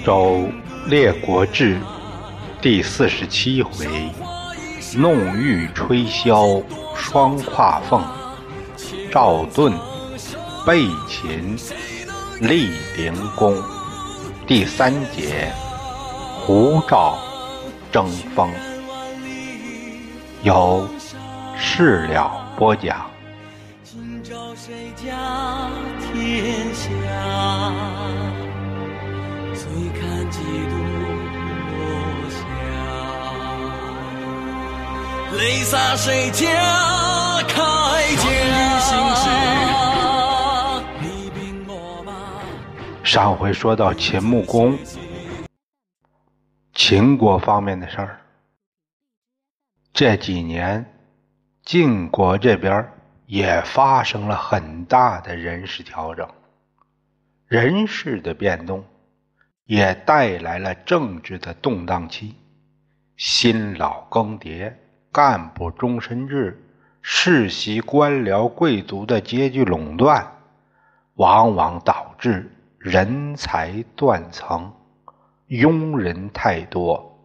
《周列国志》第四十七回：弄玉吹箫双跨凤，赵盾背秦立灵公。第三节：胡赵争锋。由事了播讲。今朝谁家天下？泪洒谁家铠甲？上回说到秦穆公，秦国方面的事儿。这几年，晋国这边也发生了很大的人事调整，人事的变动也带来了政治的动荡期，新老更迭，干部终身制，世袭官僚贵族的阶级垄断，往往导致人才断层，庸人太多，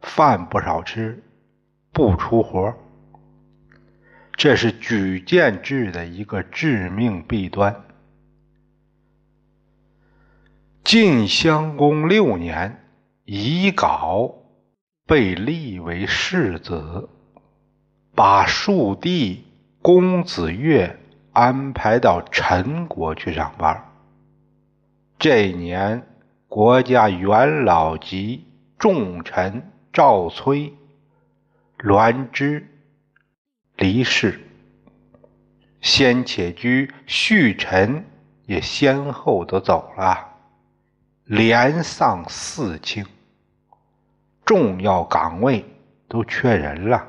饭不少吃。不出活，这是举荐制的一个致命弊端。晋襄公六年，乙稿被立为世子，把庶弟公子越安排到陈国去上班。这一年，国家元老级重臣赵崔。栾之离世，先且居、续臣也先后都走了，连丧四卿，重要岗位都缺人了。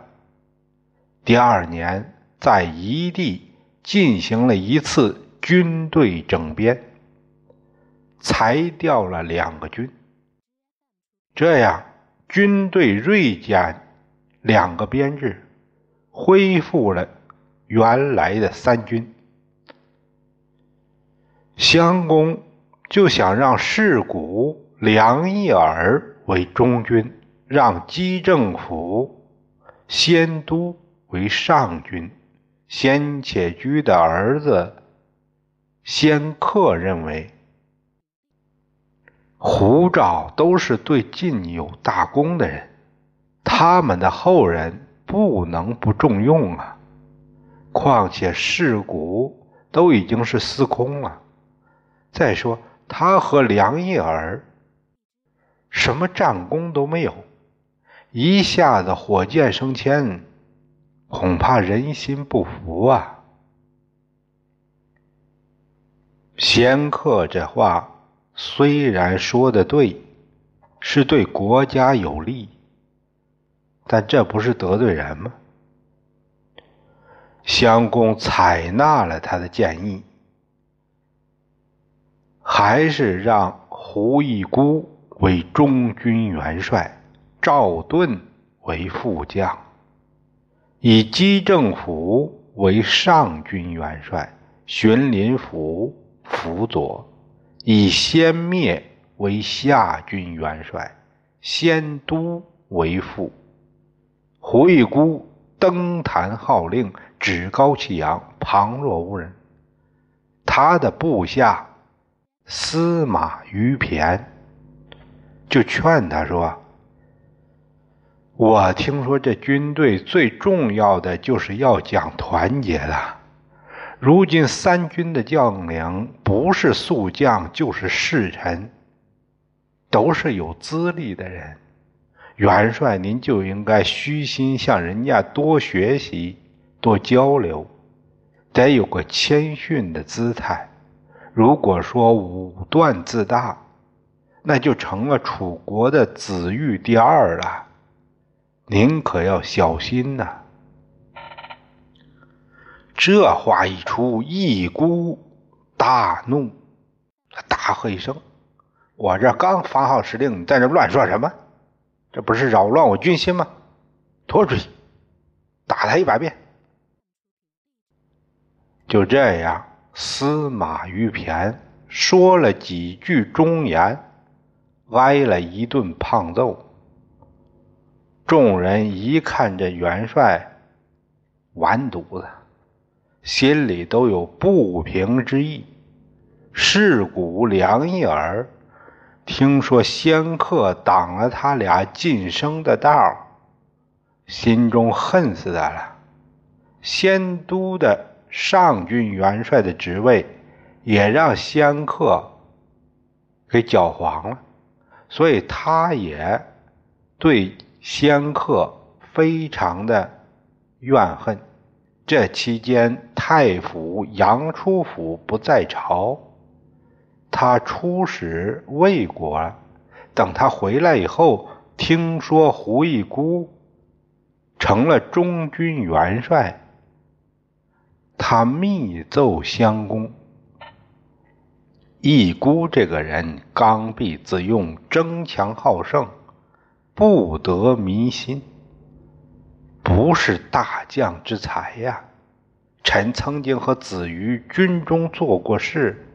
第二年，在夷地进行了一次军队整编，裁掉了两个军，这样军队锐减。两个编制恢复了原来的三军，襄公就想让士古梁义耳为中军，让姬政府先都为上军。先且居的儿子先克认为，胡赵都是对晋有大功的人。他们的后人不能不重用啊！况且世古都已经是司空了。再说他和梁义儿什么战功都没有，一下子火箭升迁，恐怕人心不服啊！仙客这话虽然说的对，是对国家有利。但这不是得罪人吗？襄公采纳了他的建议，还是让胡一孤为中军元帅，赵盾为副将，以姬政府为上军元帅，荀林甫辅佐，以先灭为下军元帅，先都为副。胡一孤登坛号令，趾高气扬，旁若无人。他的部下司马于骈就劝他说：“我听说这军队最重要的就是要讲团结的。如今三军的将领不是宿将就是士臣，都是有资历的人。”元帅，您就应该虚心向人家多学习、多交流，得有个谦逊的姿态。如果说武断自大，那就成了楚国的子玉第二了。您可要小心呐！这话一出，一孤大怒，大喝一声：“我这刚发号施令，你在这乱说什么？”这不是扰乱我军心吗？拖出去，打他一百遍。就这样，司马于骈说了几句忠言，挨了一顿胖揍。众人一看这元帅完犊子，心里都有不平之意。世古良一耳，听说仙客挡了他俩晋升的道，心中恨死他了。仙都的上军元帅的职位也让仙客给搅黄了，所以他也对。仙客非常的怨恨。这期间，太府杨初甫不在朝，他出使魏国。等他回来以后，听说胡一孤成了中军元帅，他密奏相公。一孤这个人刚愎自用，争强好胜。不得民心，不是大将之才呀！臣曾经和子瑜军中做过事，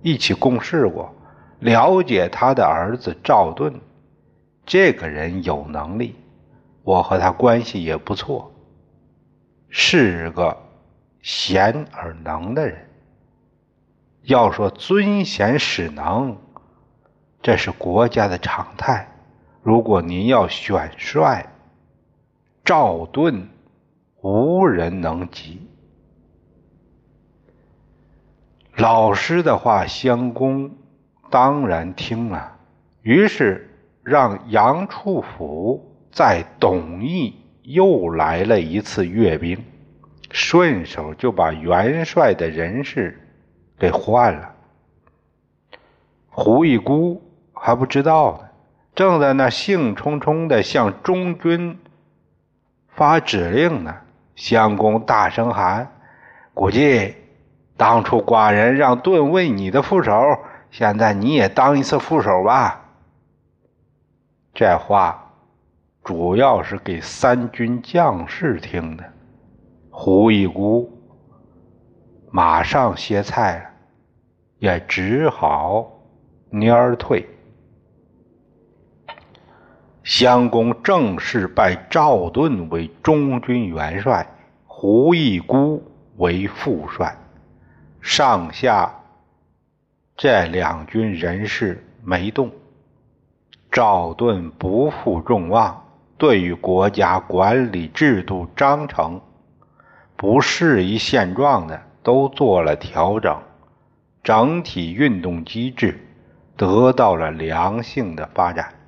一起共事过，了解他的儿子赵盾。这个人有能力，我和他关系也不错，是个贤而能的人。要说尊贤使能，这是国家的常态。如果您要选帅，赵盾无人能及。老师的话，相公当然听了，于是让杨处甫在董邑又来了一次阅兵，顺手就把元帅的人事给换了。胡一孤还不知道呢。正在那兴冲冲的向中军发指令呢，相公大声喊：“估计当初寡人让盾为你的副手，现在你也当一次副手吧。”这话主要是给三军将士听的。胡一孤马上歇菜了，也只好蔫儿退。襄公正式拜赵盾为中军元帅，胡一孤为副帅。上下这两军人事没动。赵盾不负众望，对于国家管理制度章程不适宜现状的都做了调整，整体运动机制得到了良性的发展。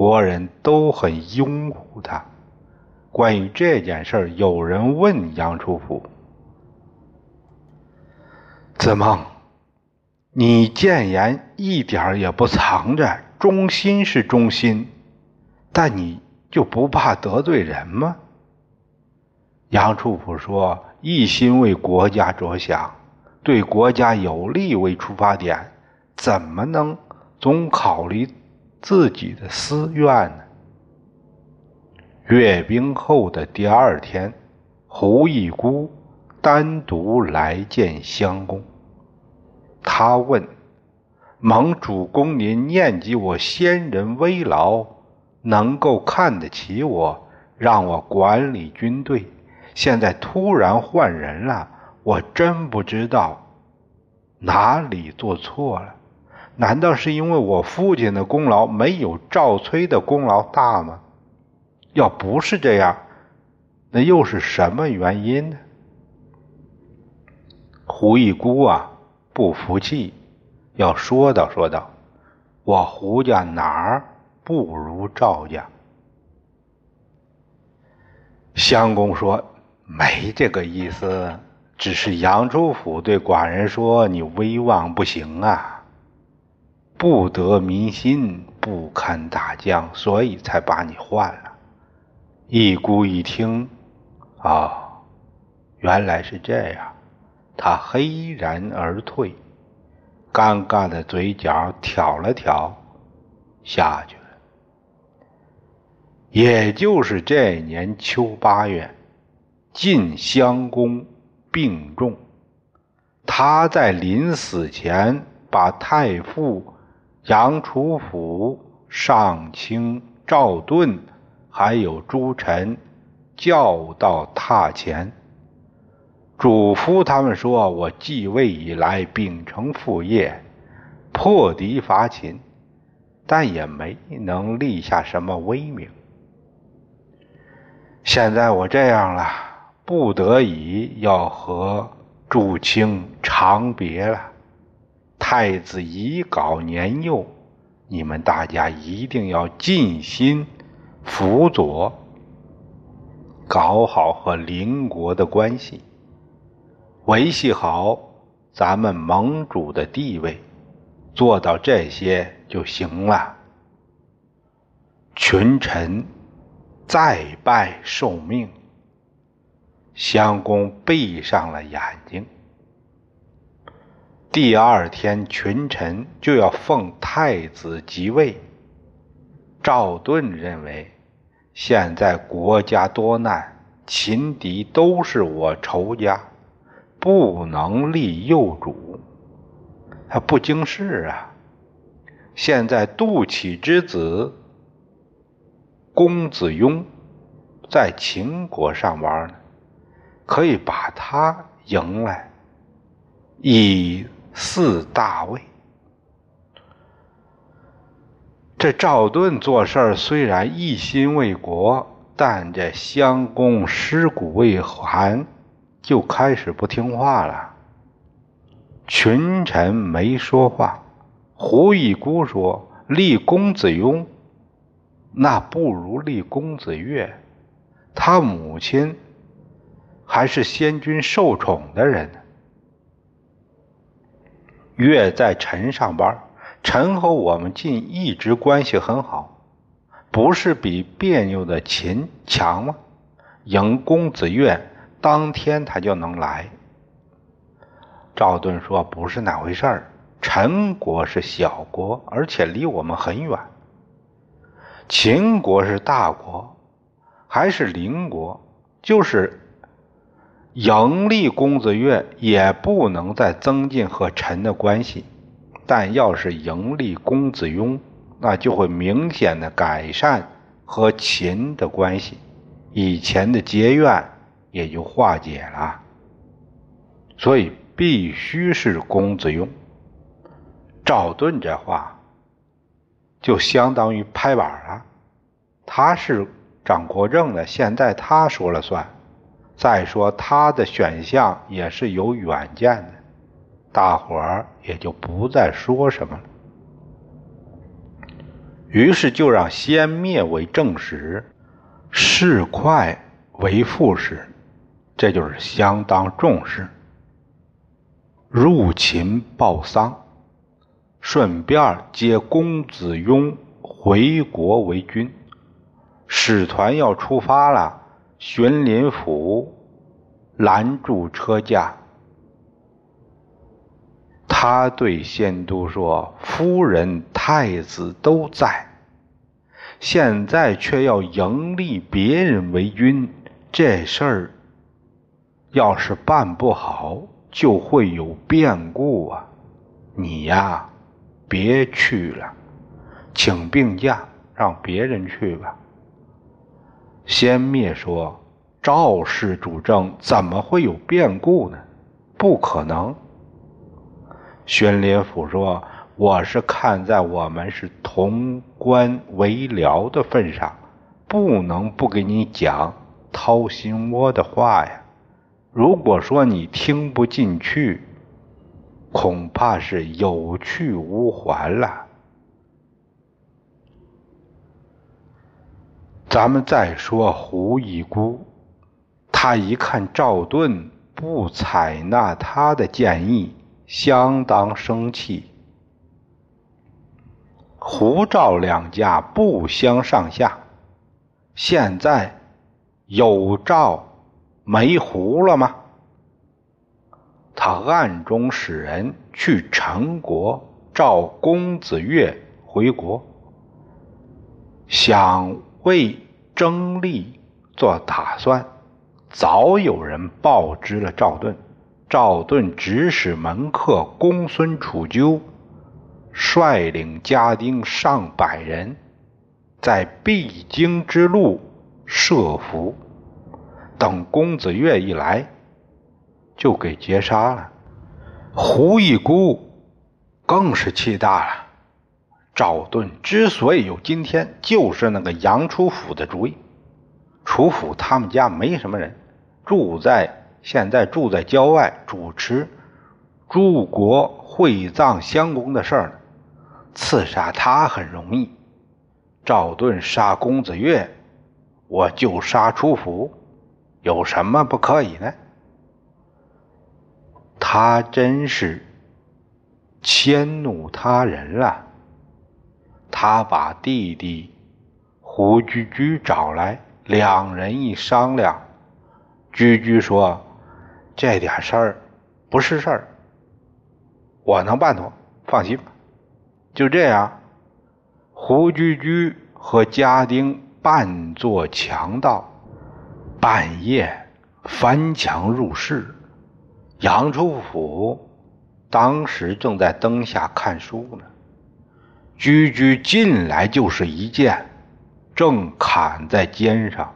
国人都很拥护他。关于这件事有人问杨处甫：“子梦，你谏言一点也不藏着，忠心是忠心，但你就不怕得罪人吗？”杨处甫说：“一心为国家着想，对国家有利为出发点，怎么能总考虑？”自己的私怨呢？阅兵后的第二天，胡一孤单独来见襄公。他问：“蒙主公您念及我先人危劳，能够看得起我，让我管理军队。现在突然换人了，我真不知道哪里做错了。”难道是因为我父亲的功劳没有赵崔的功劳大吗？要不是这样，那又是什么原因呢？胡一姑啊，不服气，要说道说道：“我胡家哪儿不如赵家？”相公说：“没这个意思，只是杨州府对寡人说你威望不行啊。”不得民心，不堪大将，所以才把你换了。一孤一听，啊，原来是这样，他黑然而退，尴尬的嘴角挑了挑，下去了。也就是这年秋八月，晋襄公病重，他在临死前把太傅。杨楚甫、上卿赵盾，还有诸臣，叫到榻前，嘱咐他们说：“我继位以来，秉承父业，破敌伐秦，但也没能立下什么威名。现在我这样了，不得已要和诸卿长别了。”太子遗稿年幼，你们大家一定要尽心辅佐，搞好和邻国的关系，维系好咱们盟主的地位，做到这些就行了。群臣再拜受命，襄公闭上了眼睛。第二天，群臣就要奉太子即位。赵盾认为，现在国家多难，秦敌都是我仇家，不能立幼主。他不经事啊！现在杜起之子公子雍在秦国上班呢，可以把他迎来，以。四大位，这赵盾做事儿虽然一心为国，但这襄公尸骨未寒，就开始不听话了。群臣没说话。胡一姑说：“立公子雍，那不如立公子越。他母亲还是先君受宠的人。”月在陈上班，陈和我们晋一直关系很好，不是比别扭的秦强吗？迎公子越，当天他就能来。赵盾说：“不是那回事儿，陈国是小国，而且离我们很远。秦国是大国，还是邻国，就是。”盈利公子越也不能再增进和臣的关系，但要是盈利公子雍，那就会明显的改善和秦的关系，以前的结怨也就化解了。所以必须是公子雍。赵盾这话就相当于拍板了，他是掌国政的，现在他说了算。再说他的选项也是有远见的，大伙儿也就不再说什么了。于是就让先灭为正史，士快为副使，这就是相当重视。入秦报丧，顺便接公子雍回国为君。使团要出发了。荀林甫拦住车驾，他对仙都说：“夫人、太子都在，现在却要迎立别人为君，这事儿要是办不好，就会有变故啊！你呀，别去了，请病假，让别人去吧。”先灭说：“赵氏主政，怎么会有变故呢？不可能。”宣林甫说：“我是看在我们是同官为僚的份上，不能不给你讲掏心窝的话呀。如果说你听不进去，恐怕是有去无还了。”咱们再说胡一姑，他一看赵盾不采纳他的建议，相当生气。胡赵两家不相上下，现在有赵没胡了吗？他暗中使人去陈国召公子越回国，想。为争利做打算，早有人报知了赵盾。赵盾指使门客公孙楚鸠率领家丁上百人，在必经之路设伏，等公子越一来，就给劫杀了。胡一孤更是气大了。赵盾之所以有今天，就是那个杨楚府的主意。楚府他们家没什么人，住在现在住在郊外，主持诸国会葬襄公的事儿呢。刺杀他很容易，赵盾杀公子越，我就杀楚府，有什么不可以呢？他真是迁怒他人了。他把弟弟胡居居找来，两人一商量，居居说：“这点事儿不是事儿，我能办妥，放心吧。”就这样，胡居居和家丁扮作强盗，半夜翻墙入室。杨楚府当时正在灯下看书呢。居居进来就是一剑，正砍在肩上。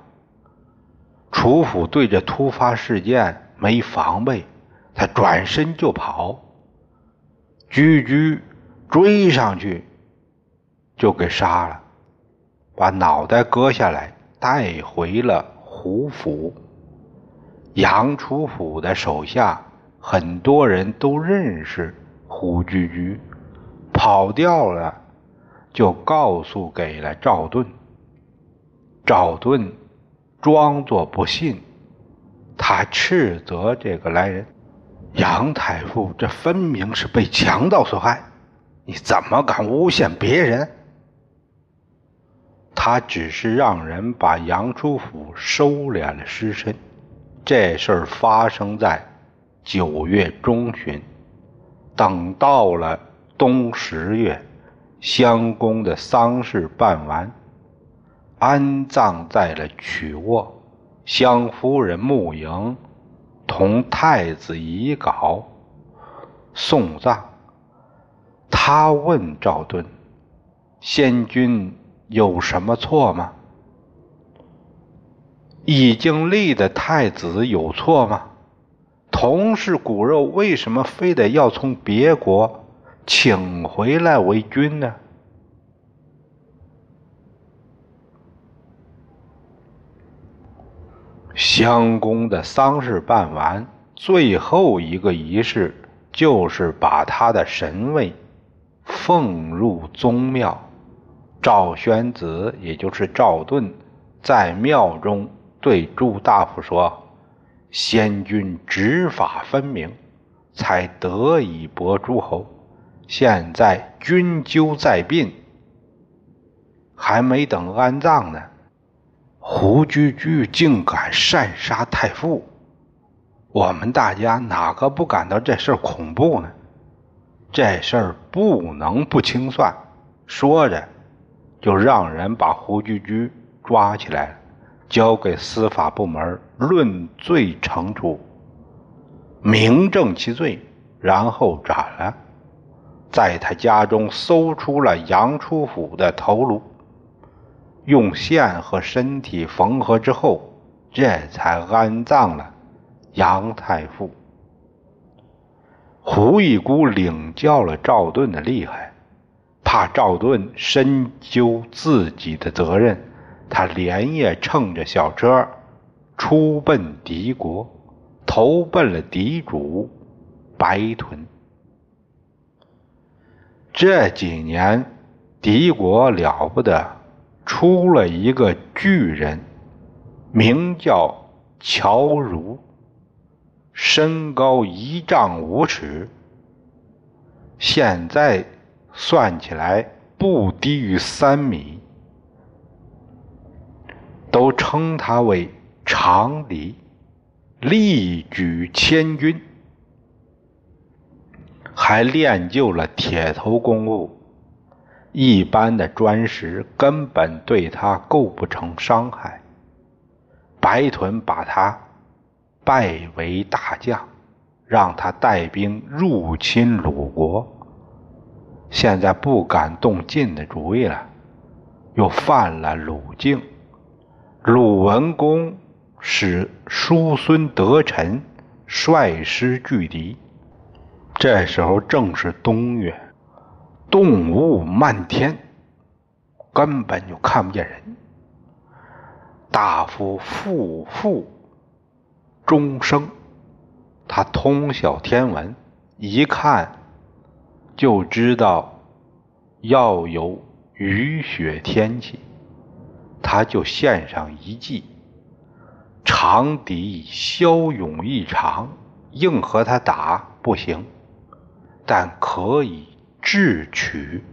楚府对这突发事件没防备，他转身就跑。居居追上去，就给杀了，把脑袋割下来带回了胡府。杨楚府的手下很多人都认识胡居居，跑掉了。就告诉给了赵盾，赵盾装作不信，他斥责这个来人：“杨太傅，这分明是被强盗所害，你怎么敢诬陷别人？”他只是让人把杨初府收敛了尸身。这事儿发生在九月中旬，等到了冬十月。襄公的丧事办完，安葬在了曲沃。襄夫人穆莹同太子遗稿送葬。他问赵盾：“先君有什么错吗？已经立的太子有错吗？同是骨肉，为什么非得要从别国？”请回来为君呢？襄公的丧事办完，最后一个仪式就是把他的神位奉入宗庙。赵宣子，也就是赵盾，在庙中对诸大夫说：“先君执法分明，才得以博诸侯。”现在君纠在殡，还没等安葬呢，胡居居竟敢擅杀太傅，我们大家哪个不感到这事儿恐怖呢？这事儿不能不清算。说着，就让人把胡居居抓起来了，交给司法部门论罪惩处，明正其罪，然后斩了。在他家中搜出了杨初甫的头颅，用线和身体缝合之后，这才安葬了杨太傅。胡一孤领教了赵盾的厉害，怕赵盾深究自己的责任，他连夜乘着小车出奔敌国，投奔了敌主白屯。这几年，敌国了不得，出了一个巨人，名叫乔如，身高一丈五尺，现在算起来不低于三米，都称他为长李，力举千钧。还练就了铁头功夫，一般的砖石根本对他构不成伤害。白豚把他拜为大将，让他带兵入侵鲁国。现在不敢动晋的主意了，又犯了鲁境。鲁文公使叔孙得臣率师拒敌。这时候正是冬月，动雾漫天，根本就看不见人。大夫傅父钟生，他通晓天文，一看。就知道要有雨雪天气，他就献上一计，长敌骁勇异常，硬和他打不行，但可以智取。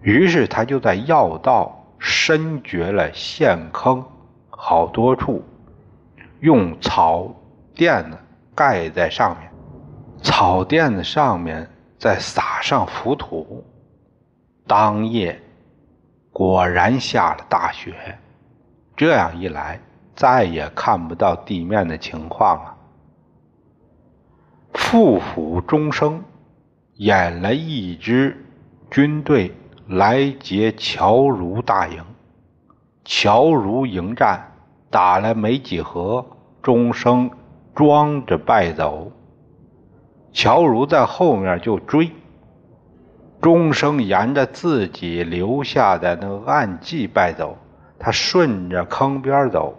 于是他就在要道深掘了陷坑好多处，用草垫子盖在上面，草垫子上面。再撒上浮土，当夜果然下了大雪。这样一来，再也看不到地面的情况了。副府钟声演了一支军队来劫乔如大营，乔如迎战，打了没几合，钟声装着败走。乔如在后面就追，钟声沿着自己留下的那个暗迹败走，他顺着坑边走。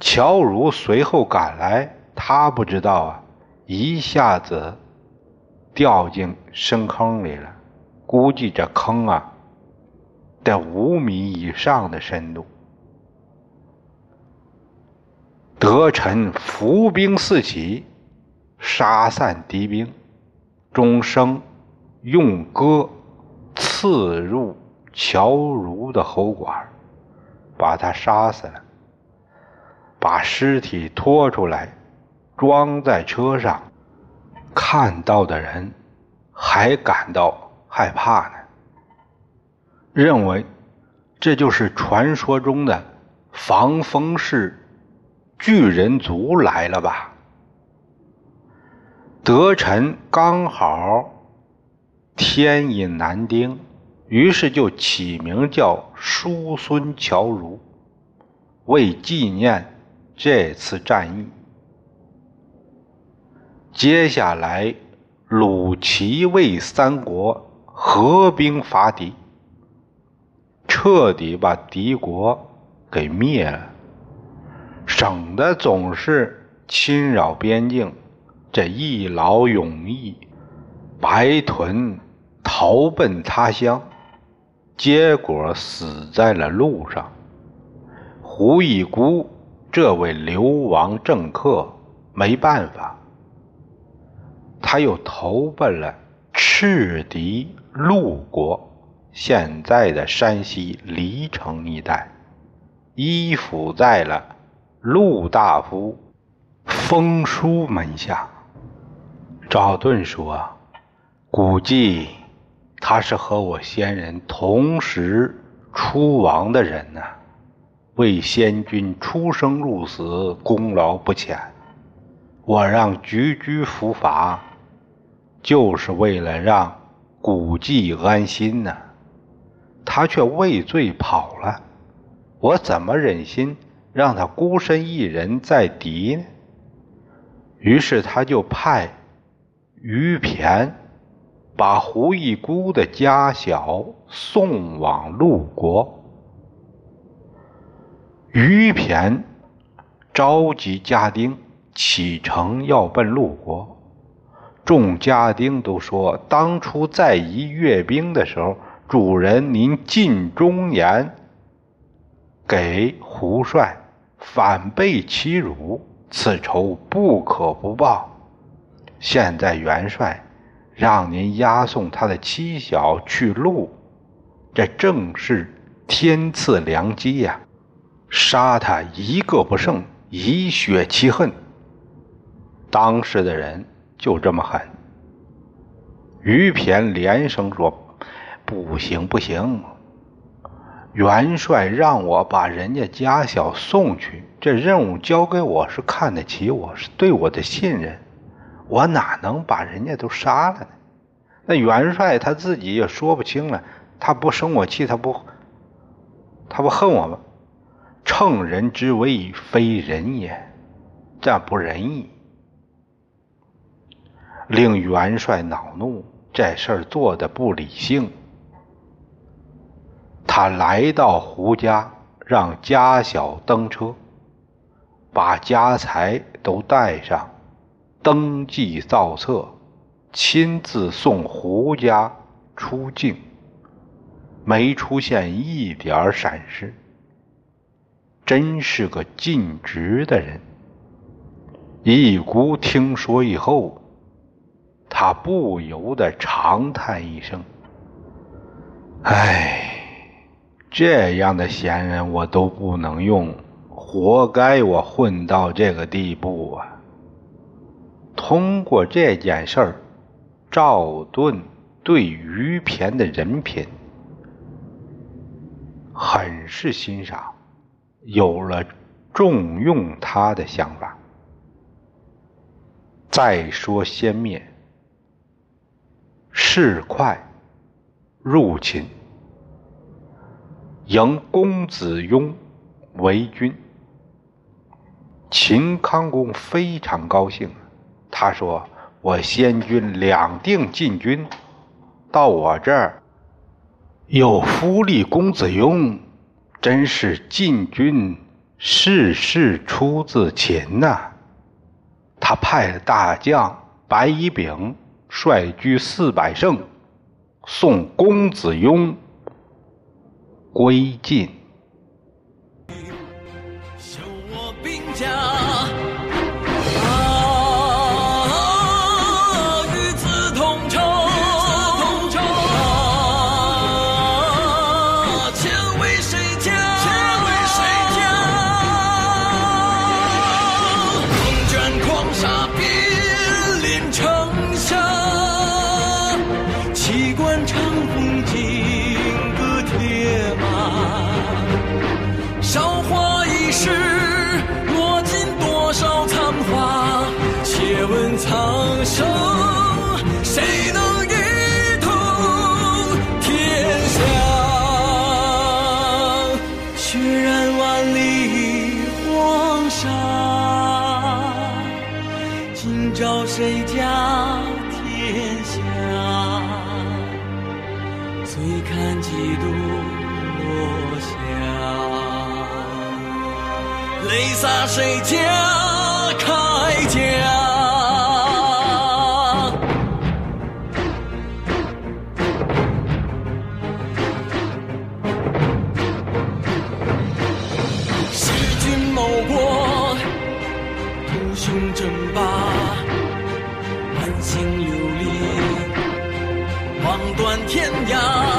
乔如随后赶来，他不知道啊，一下子掉进深坑里了，估计这坑啊得五米以上的深度。德臣伏兵四起。杀散敌兵，钟声用戈刺入乔如的喉管，把他杀死了。把尸体拖出来，装在车上，看到的人还感到害怕呢，认为这就是传说中的防风氏巨人族来了吧。德臣刚好天阴难丁，于是就起名叫叔孙侨如，为纪念这次战役。接下来，鲁、齐、魏三国合兵伐敌，彻底把敌国给灭了，省得总是侵扰边境。这一劳永逸，白豚逃奔他乡，结果死在了路上。胡一孤这位流亡政客没办法，他又投奔了赤狄陆国，现在的山西黎城一带，依附在了陆大夫封书门下。赵盾说：“估计他是和我先人同时出亡的人呐，为先君出生入死，功劳不浅。我让菊居伏法，就是为了让古迹安心呢。他却畏罪跑了，我怎么忍心让他孤身一人在敌呢？于是他就派。”于骈把胡一孤的家小送往陆国。于骈召集家丁启程要奔陆国，众家丁都说：当初在夷阅兵的时候，主人您尽忠言给胡帅，反被欺辱，此仇不可不报。现在元帅让您押送他的妻小去路，这正是天赐良机呀！杀他一个不剩，以雪其恨。当时的人就这么狠。于骈连声说：“不行，不行！元帅让我把人家家小送去，这任务交给我是看得起我，是对我的信任。”我哪能把人家都杀了呢？那元帅他自己也说不清了，他不生我气，他不，他不恨我吗？乘人之危，非人也，这不仁义，令元帅恼怒。这事儿做的不理性。他来到胡家，让家小登车，把家财都带上，登记造册，亲自送胡家出境，没出现一点闪失。真是个尽职的人。一姑听说以后，他不由得长叹一声：“唉，这样的闲人我都不能用，活该我混到这个地步啊！”通过这件事儿，赵盾对于骈的人品很是欣赏。有了重用他的想法。再说先灭，市侩入秦，迎公子雍为君。秦康公非常高兴，他说：“我先君两定进军，到我这儿有夫立公子雍。”真是晋军事事出自秦呐！他派大将白乙丙率居四百乘，送公子雍归晋。谁家铠甲？弑君谋国，图雄争霸，满心流离，望断天涯。